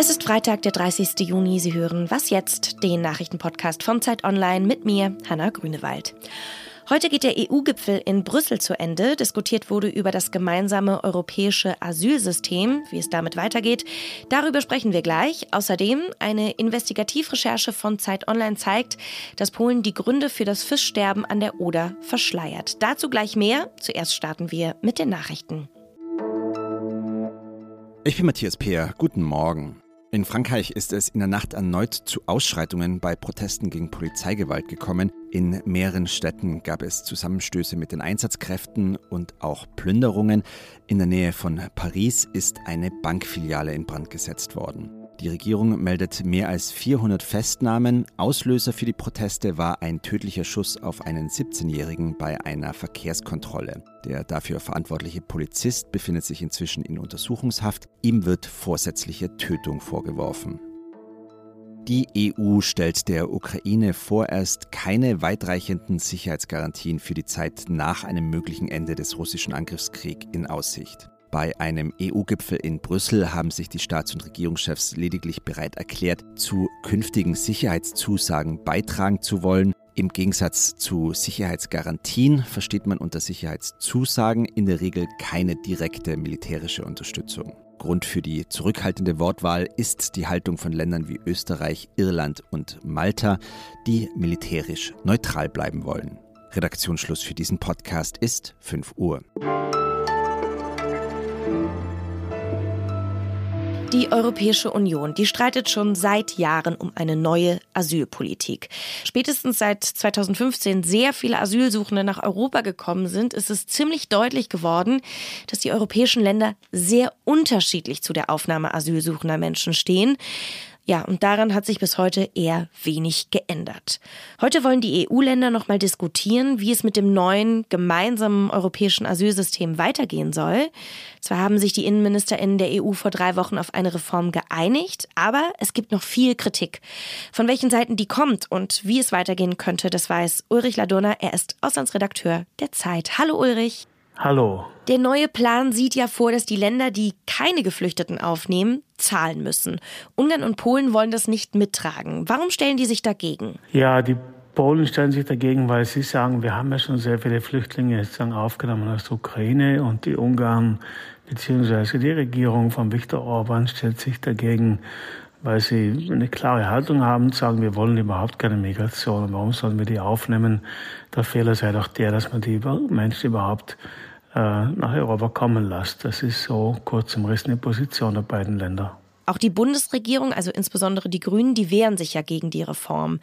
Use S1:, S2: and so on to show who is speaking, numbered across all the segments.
S1: Es ist Freitag, der 30. Juni. Sie hören Was jetzt? Den Nachrichtenpodcast von Zeit Online mit mir, Hanna Grünewald. Heute geht der EU-Gipfel in Brüssel zu Ende. Diskutiert wurde über das gemeinsame europäische Asylsystem, wie es damit weitergeht. Darüber sprechen wir gleich. Außerdem eine Investigativrecherche von Zeit Online zeigt, dass Polen die Gründe für das Fischsterben an der Oder verschleiert. Dazu gleich mehr. Zuerst starten wir mit den Nachrichten.
S2: Ich bin Matthias Peer. Guten Morgen. In Frankreich ist es in der Nacht erneut zu Ausschreitungen bei Protesten gegen Polizeigewalt gekommen. In mehreren Städten gab es Zusammenstöße mit den Einsatzkräften und auch Plünderungen. In der Nähe von Paris ist eine Bankfiliale in Brand gesetzt worden. Die Regierung meldet mehr als 400 Festnahmen. Auslöser für die Proteste war ein tödlicher Schuss auf einen 17-Jährigen bei einer Verkehrskontrolle. Der dafür verantwortliche Polizist befindet sich inzwischen in Untersuchungshaft. Ihm wird vorsätzliche Tötung vorgeworfen. Die EU stellt der Ukraine vorerst keine weitreichenden Sicherheitsgarantien für die Zeit nach einem möglichen Ende des russischen Angriffskriegs in Aussicht. Bei einem EU-Gipfel in Brüssel haben sich die Staats- und Regierungschefs lediglich bereit erklärt, zu künftigen Sicherheitszusagen beitragen zu wollen. Im Gegensatz zu Sicherheitsgarantien versteht man unter Sicherheitszusagen in der Regel keine direkte militärische Unterstützung. Grund für die zurückhaltende Wortwahl ist die Haltung von Ländern wie Österreich, Irland und Malta, die militärisch neutral bleiben wollen. Redaktionsschluss für diesen Podcast ist 5 Uhr.
S1: Die Europäische Union, die streitet schon seit Jahren um eine neue Asylpolitik. Spätestens seit 2015 sehr viele Asylsuchende nach Europa gekommen sind, ist es ziemlich deutlich geworden, dass die europäischen Länder sehr unterschiedlich zu der Aufnahme asylsuchender Menschen stehen. Ja, und daran hat sich bis heute eher wenig geändert. Heute wollen die EU-Länder nochmal diskutieren, wie es mit dem neuen gemeinsamen europäischen Asylsystem weitergehen soll. Zwar haben sich die Innenministerinnen der EU vor drei Wochen auf eine Reform geeinigt, aber es gibt noch viel Kritik. Von welchen Seiten die kommt und wie es weitergehen könnte, das weiß Ulrich Ladurner. Er ist Auslandsredakteur der Zeit. Hallo Ulrich.
S3: Hallo.
S1: Der neue Plan sieht ja vor, dass die Länder, die keine Geflüchteten aufnehmen, zahlen müssen. Ungarn und Polen wollen das nicht mittragen. Warum stellen die sich dagegen?
S3: Ja, die Polen stellen sich dagegen, weil sie sagen, wir haben ja schon sehr viele Flüchtlinge sozusagen aufgenommen aus der Ukraine und die Ungarn bzw. die Regierung von Viktor Orban stellt sich dagegen, weil sie eine klare Haltung haben sagen, wir wollen überhaupt keine Migration. Warum sollen wir die aufnehmen? Der Fehler sei doch der, dass man die Menschen überhaupt nach Europa kommen lässt. Das ist so kurz umrissen die Position der beiden Länder.
S1: Auch die Bundesregierung, also insbesondere die Grünen, die wehren sich ja gegen die Reform.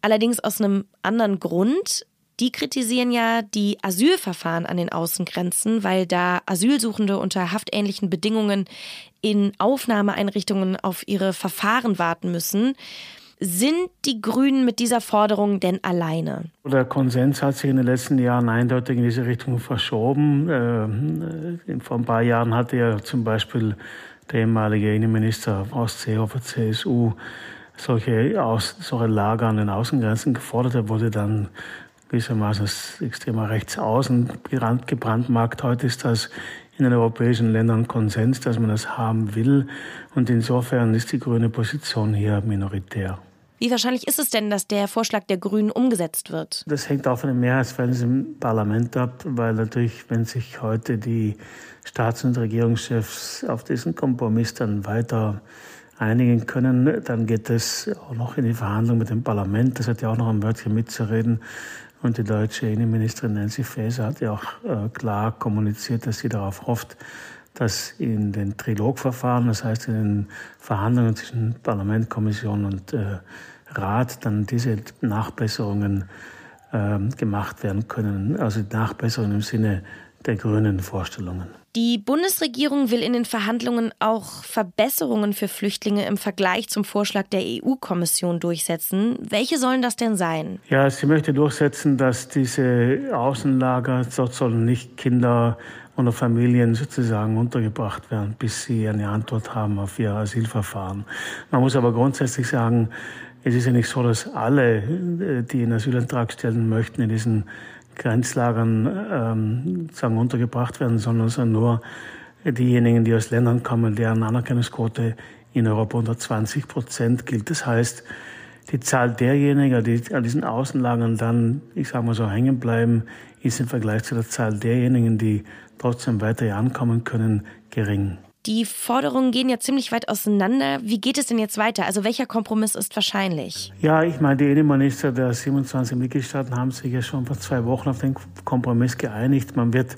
S1: Allerdings aus einem anderen Grund. Die kritisieren ja die Asylverfahren an den Außengrenzen, weil da Asylsuchende unter haftähnlichen Bedingungen in Aufnahmeeinrichtungen auf ihre Verfahren warten müssen. Sind die Grünen mit dieser Forderung denn alleine?
S3: Der Konsens hat sich in den letzten Jahren eindeutig in diese Richtung verschoben. Äh, vor ein paar Jahren hatte ja zum Beispiel der ehemalige Innenminister aus Seehofer, CSU, solche, Aus, solche Lager an den Außengrenzen gefordert. Er wurde dann gewissermaßen als extremer Rechtsaußen gebrandmarkt. Heute ist das in den europäischen Ländern Konsens, dass man das haben will. Und insofern ist die grüne Position hier minoritär.
S1: Wie wahrscheinlich ist es denn, dass der Vorschlag der Grünen umgesetzt wird?
S3: Das hängt auch von den Mehrheitsverhältnissen im Parlament ab, weil natürlich, wenn sich heute die Staats- und Regierungschefs auf diesen Kompromiss dann weiter einigen können, dann geht es auch noch in die Verhandlung mit dem Parlament. Das hat ja auch noch ein Wörtchen mitzureden. Und die deutsche Innenministerin Nancy Faeser hat ja auch äh, klar kommuniziert, dass sie darauf hofft, dass in den Trilogverfahren, das heißt in den Verhandlungen zwischen Parlament, Kommission und äh, Rat dann diese Nachbesserungen äh, gemacht werden können. Also Nachbesserungen im Sinne der grünen Vorstellungen.
S1: Die Bundesregierung will in den Verhandlungen auch Verbesserungen für Flüchtlinge im Vergleich zum Vorschlag der EU-Kommission durchsetzen. Welche sollen das denn sein?
S3: Ja, sie möchte durchsetzen, dass diese Außenlager, dort sollen nicht Kinder oder Familien sozusagen untergebracht werden, bis sie eine Antwort haben auf ihr Asylverfahren. Man muss aber grundsätzlich sagen, es ist ja nicht so, dass alle, äh, die einen Asylantrag stellen möchten, in diesen Grenzlagern ähm, sagen, untergebracht werden, sondern es sind nur diejenigen, die aus Ländern kommen, deren Anerkennungsquote in Europa unter 20 Prozent gilt. Das heißt, die Zahl derjenigen, die an diesen Außenlagern dann, ich sage mal so, hängen bleiben, ist im Vergleich zu der Zahl derjenigen, die trotzdem weiter ankommen können, gering.
S1: Die Forderungen gehen ja ziemlich weit auseinander. Wie geht es denn jetzt weiter? Also welcher Kompromiss ist wahrscheinlich?
S3: Ja, ich meine, die Innenminister der 27 Mitgliedstaaten haben sich ja schon vor zwei Wochen auf den Kompromiss geeinigt. Man wird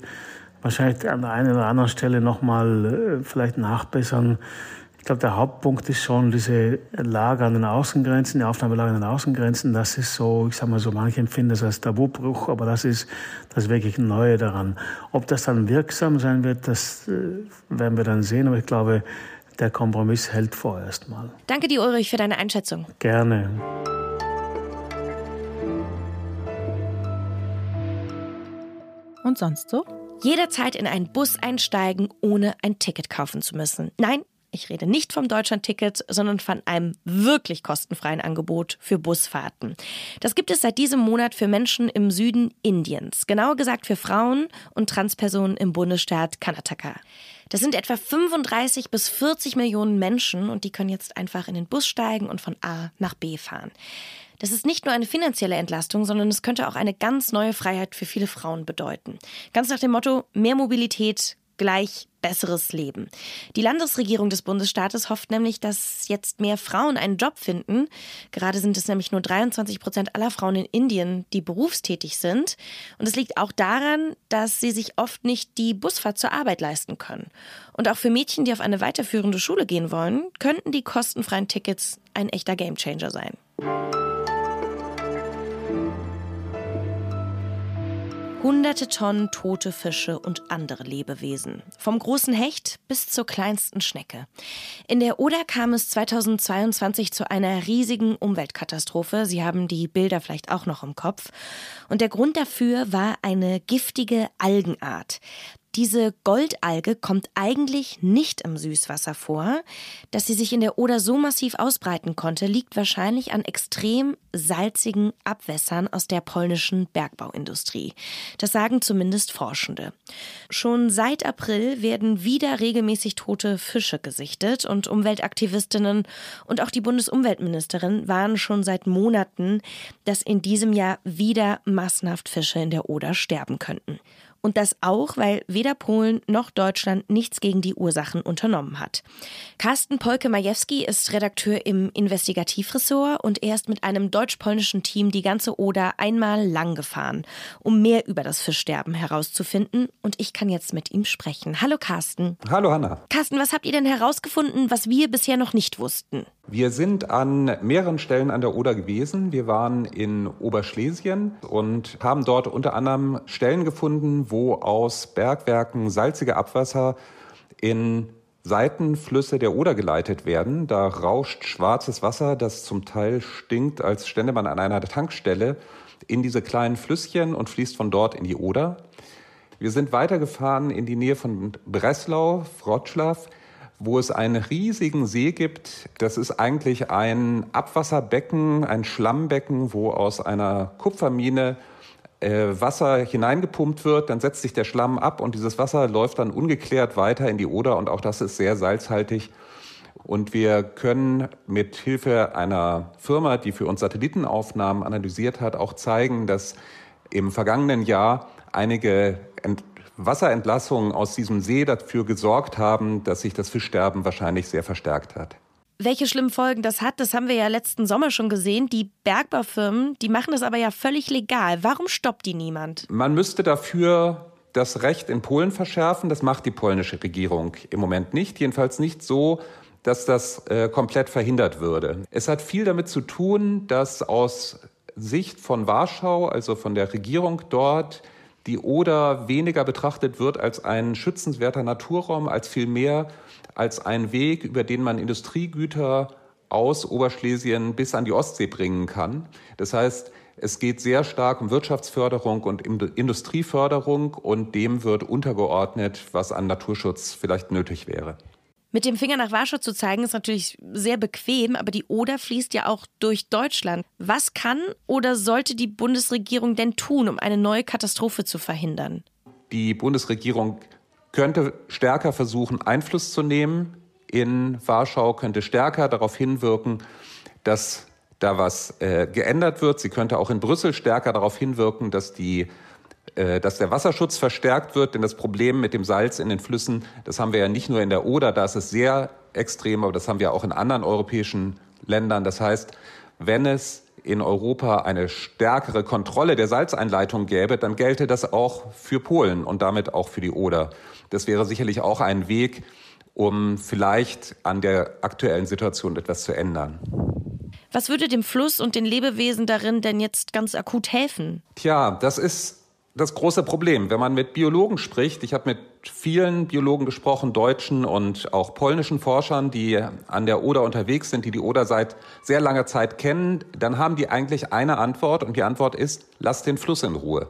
S3: wahrscheinlich an der einen oder anderen Stelle nochmal äh, vielleicht nachbessern. Ich glaube, der Hauptpunkt ist schon diese Lage an den Außengrenzen, die Aufnahmelage an den Außengrenzen. Das ist so, ich sage mal so, manche empfinden das als Tabubruch, aber das ist das wirklich Neue daran. Ob das dann wirksam sein wird, das äh, werden wir dann sehen. Aber ich glaube, der Kompromiss hält vorerst mal.
S1: Danke dir, Ulrich, für deine Einschätzung.
S3: Gerne.
S1: Und sonst so? Jederzeit in einen Bus einsteigen, ohne ein Ticket kaufen zu müssen. Nein, ich rede nicht vom Deutschlandticket, sondern von einem wirklich kostenfreien Angebot für Busfahrten. Das gibt es seit diesem Monat für Menschen im Süden Indiens, genauer gesagt für Frauen und Transpersonen im Bundesstaat Karnataka. Das sind etwa 35 bis 40 Millionen Menschen und die können jetzt einfach in den Bus steigen und von A nach B fahren. Das ist nicht nur eine finanzielle Entlastung, sondern es könnte auch eine ganz neue Freiheit für viele Frauen bedeuten. Ganz nach dem Motto, mehr Mobilität, gleich besseres Leben. Die Landesregierung des Bundesstaates hofft nämlich, dass jetzt mehr Frauen einen Job finden. Gerade sind es nämlich nur 23 Prozent aller Frauen in Indien, die berufstätig sind. Und es liegt auch daran, dass sie sich oft nicht die Busfahrt zur Arbeit leisten können. Und auch für Mädchen, die auf eine weiterführende Schule gehen wollen, könnten die kostenfreien Tickets ein echter Gamechanger sein. Hunderte Tonnen tote Fische und andere Lebewesen. Vom großen Hecht bis zur kleinsten Schnecke. In der Oder kam es 2022 zu einer riesigen Umweltkatastrophe. Sie haben die Bilder vielleicht auch noch im Kopf. Und der Grund dafür war eine giftige Algenart. Diese Goldalge kommt eigentlich nicht im Süßwasser vor. Dass sie sich in der Oder so massiv ausbreiten konnte, liegt wahrscheinlich an extrem salzigen Abwässern aus der polnischen Bergbauindustrie. Das sagen zumindest Forschende. Schon seit April werden wieder regelmäßig tote Fische gesichtet und Umweltaktivistinnen und auch die Bundesumweltministerin warnen schon seit Monaten, dass in diesem Jahr wieder massenhaft Fische in der Oder sterben könnten. Und das auch, weil weder Polen noch Deutschland nichts gegen die Ursachen unternommen hat. Carsten Polke-Majewski ist Redakteur im Investigativressort und er ist mit einem deutsch-polnischen Team die ganze Oder einmal lang gefahren, um mehr über das Fischsterben herauszufinden. Und ich kann jetzt mit ihm sprechen. Hallo Carsten.
S4: Hallo Hanna.
S1: Carsten, was habt ihr denn herausgefunden, was wir bisher noch nicht wussten?
S4: Wir sind an mehreren Stellen an der Oder gewesen. Wir waren in Oberschlesien und haben dort unter anderem Stellen gefunden, wo aus Bergwerken salzige Abwasser in Seitenflüsse der Oder geleitet werden. Da rauscht schwarzes Wasser, das zum Teil stinkt, als stände man an einer Tankstelle, in diese kleinen Flüsschen und fließt von dort in die Oder. Wir sind weitergefahren in die Nähe von Breslau, Wroclaw wo es einen riesigen See gibt. Das ist eigentlich ein Abwasserbecken, ein Schlammbecken, wo aus einer Kupfermine äh, Wasser hineingepumpt wird, dann setzt sich der Schlamm ab und dieses Wasser läuft dann ungeklärt weiter in die Oder und auch das ist sehr salzhaltig. Und wir können mit Hilfe einer Firma, die für uns Satellitenaufnahmen analysiert hat, auch zeigen, dass im vergangenen Jahr einige Wasserentlassungen aus diesem See dafür gesorgt haben, dass sich das Fischsterben wahrscheinlich sehr verstärkt hat.
S1: Welche schlimmen Folgen das hat, das haben wir ja letzten Sommer schon gesehen. Die Bergbaufirmen, die machen das aber ja völlig legal. Warum stoppt die niemand?
S4: Man müsste dafür das Recht in Polen verschärfen. Das macht die polnische Regierung im Moment nicht. Jedenfalls nicht so, dass das äh, komplett verhindert würde. Es hat viel damit zu tun, dass aus Sicht von Warschau, also von der Regierung dort, die Oder weniger betrachtet wird als ein schützenswerter Naturraum, als vielmehr als ein Weg, über den man Industriegüter aus Oberschlesien bis an die Ostsee bringen kann. Das heißt, es geht sehr stark um Wirtschaftsförderung und Industrieförderung und dem wird untergeordnet, was an Naturschutz vielleicht nötig wäre.
S1: Mit dem Finger nach Warschau zu zeigen, ist natürlich sehr bequem, aber die Oder fließt ja auch durch Deutschland. Was kann oder sollte die Bundesregierung denn tun, um eine neue Katastrophe zu verhindern?
S4: Die Bundesregierung könnte stärker versuchen, Einfluss zu nehmen in Warschau könnte stärker darauf hinwirken, dass da was äh, geändert wird. Sie könnte auch in Brüssel stärker darauf hinwirken, dass die dass der Wasserschutz verstärkt wird, denn das Problem mit dem Salz in den Flüssen, das haben wir ja nicht nur in der Oder, da ist es sehr extrem, aber das haben wir auch in anderen europäischen Ländern. Das heißt, wenn es in Europa eine stärkere Kontrolle der Salzeinleitung gäbe, dann gelte das auch für Polen und damit auch für die Oder. Das wäre sicherlich auch ein Weg, um vielleicht an der aktuellen Situation etwas zu ändern.
S1: Was würde dem Fluss und den Lebewesen darin denn jetzt ganz akut helfen?
S4: Tja, das ist das große Problem. Wenn man mit Biologen spricht, ich habe mit vielen Biologen gesprochen, deutschen und auch polnischen Forschern, die an der Oder unterwegs sind, die die Oder seit sehr langer Zeit kennen, dann haben die eigentlich eine Antwort und die Antwort ist, lasst den Fluss in Ruhe.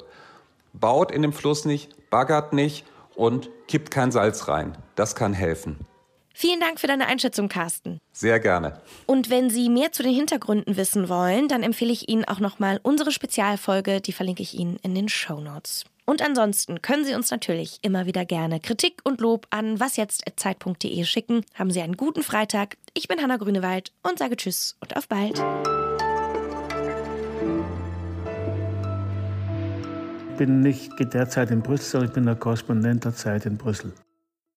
S4: Baut in dem Fluss nicht, baggert nicht und kippt kein Salz rein. Das kann helfen.
S1: Vielen Dank für deine Einschätzung, Carsten.
S4: Sehr gerne.
S1: Und wenn Sie mehr zu den Hintergründen wissen wollen, dann empfehle ich Ihnen auch nochmal unsere Spezialfolge, die verlinke ich Ihnen in den Show Notes. Und ansonsten können Sie uns natürlich immer wieder gerne Kritik und Lob an wasjetzt.zeit.de schicken. Haben Sie einen guten Freitag. Ich bin Hanna Grünewald und sage Tschüss und auf bald.
S3: Ich bin nicht derzeit in Brüssel, sondern ich bin der Korrespondent der Zeit in Brüssel.